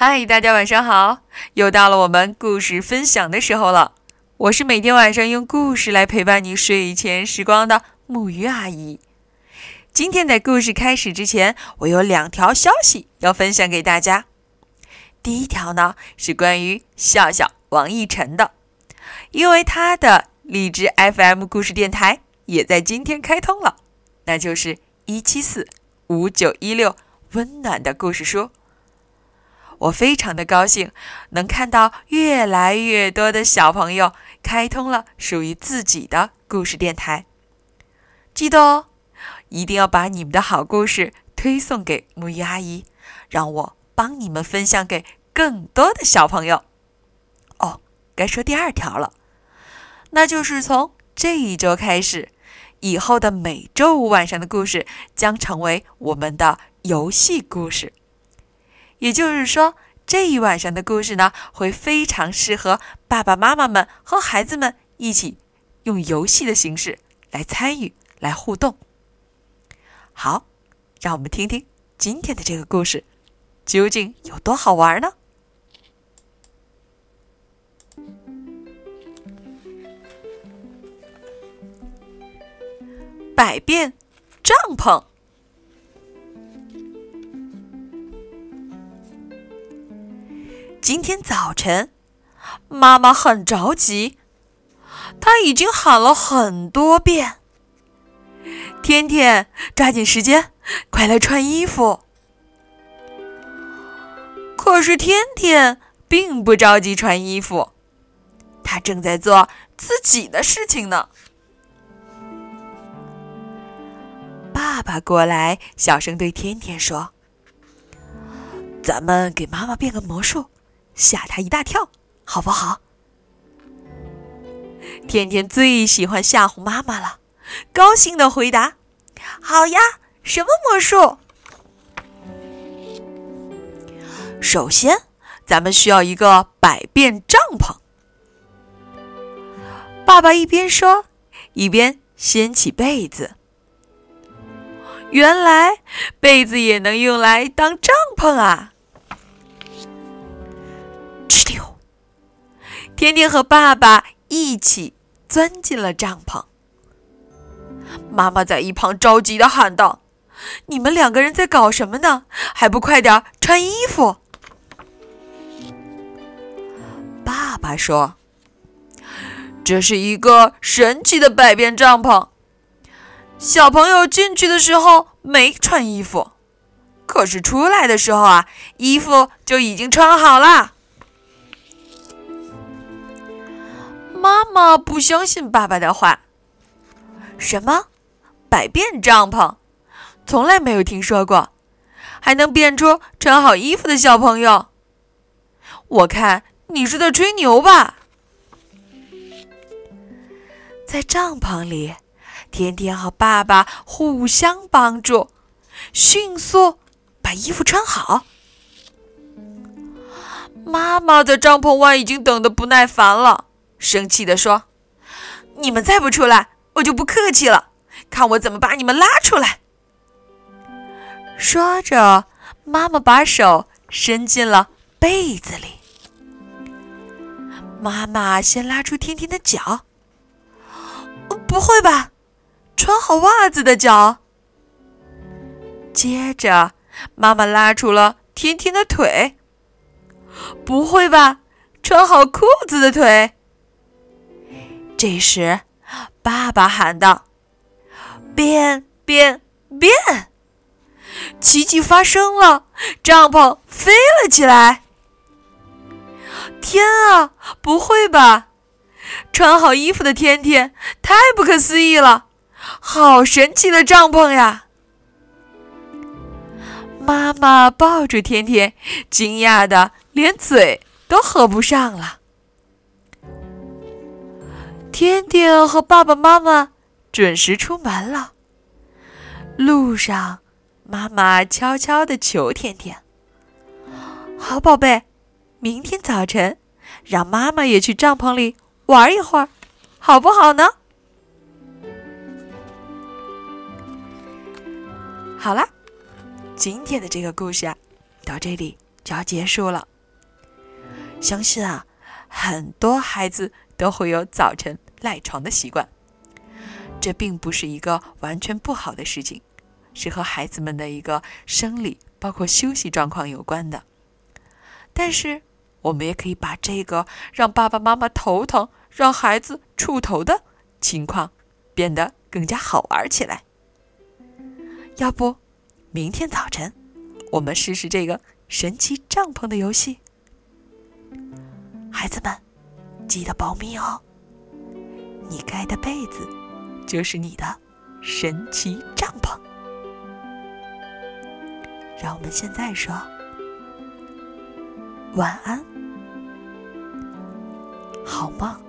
嗨，大家晚上好！又到了我们故事分享的时候了。我是每天晚上用故事来陪伴你睡前时光的木鱼阿姨。今天在故事开始之前，我有两条消息要分享给大家。第一条呢是关于笑笑王逸晨的，因为他的荔枝 FM 故事电台也在今天开通了，那就是一七四五九一六温暖的故事书。我非常的高兴，能看到越来越多的小朋友开通了属于自己的故事电台。记得哦，一定要把你们的好故事推送给木鱼阿姨，让我帮你们分享给更多的小朋友。哦，该说第二条了，那就是从这一周开始，以后的每周五晚上的故事将成为我们的游戏故事。也就是说，这一晚上的故事呢，会非常适合爸爸妈妈们和孩子们一起用游戏的形式来参与、来互动。好，让我们听听今天的这个故事究竟有多好玩呢？百变帐篷。今天早晨，妈妈很着急，她已经喊了很多遍：“天天，抓紧时间，快来穿衣服。”可是天天并不着急穿衣服，他正在做自己的事情呢。爸爸过来，小声对天天说：“咱们给妈妈变个魔术。”吓他一大跳，好不好？天天最喜欢吓唬妈妈了，高兴的回答：“好呀，什么魔术？”首先，咱们需要一个百变帐篷。爸爸一边说，一边掀起被子。原来，被子也能用来当帐篷啊！哧溜！甜甜和爸爸一起钻进了帐篷。妈妈在一旁着急的喊道：“你们两个人在搞什么呢？还不快点穿衣服！”爸爸说：“这是一个神奇的百变帐篷。小朋友进去的时候没穿衣服，可是出来的时候啊，衣服就已经穿好了。”妈妈不相信爸爸的话。什么？百变帐篷？从来没有听说过，还能变出穿好衣服的小朋友？我看你是在吹牛吧！在帐篷里，天天和爸爸互相帮助，迅速把衣服穿好。妈妈在帐篷外已经等得不耐烦了。生气地说：“你们再不出来，我就不客气了！看我怎么把你们拉出来！”说着，妈妈把手伸进了被子里。妈妈先拉出天天的脚，不会吧？穿好袜子的脚。接着，妈妈拉出了天天的腿，不会吧？穿好裤子的腿。这时，爸爸喊道：“变变变！”奇迹发生了，帐篷飞了起来。天啊，不会吧！穿好衣服的天天，太不可思议了！好神奇的帐篷呀！妈妈抱住天天，惊讶的连嘴都合不上了。天天和爸爸妈妈准时出门了。路上，妈妈悄悄地求天天：“好宝贝，明天早晨让妈妈也去帐篷里玩一会儿，好不好呢？”好啦，今天的这个故事啊，到这里。就要结束了。相信啊，很多孩子都会有早晨赖床的习惯。这并不是一个完全不好的事情，是和孩子们的一个生理包括休息状况有关的。但是，我们也可以把这个让爸爸妈妈头疼、让孩子触头的情况变得更加好玩起来。要不，明天早晨我们试试这个神奇帐篷的游戏？孩子们，记得保密哦。你盖的被子就是你的神奇帐篷。让我们现在说晚安，好梦。